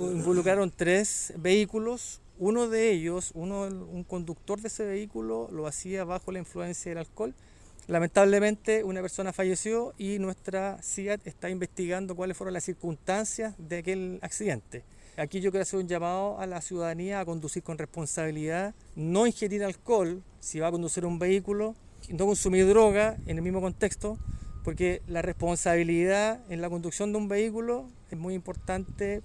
Involucraron tres vehículos. Uno de ellos, uno, un conductor de ese vehículo, lo hacía bajo la influencia del alcohol. Lamentablemente una persona falleció y nuestra CIAT está investigando cuáles fueron las circunstancias de aquel accidente. Aquí yo quiero hacer un llamado a la ciudadanía a conducir con responsabilidad, no ingerir alcohol si va a conducir un vehículo, no consumir droga en el mismo contexto, porque la responsabilidad en la conducción de un vehículo es muy importante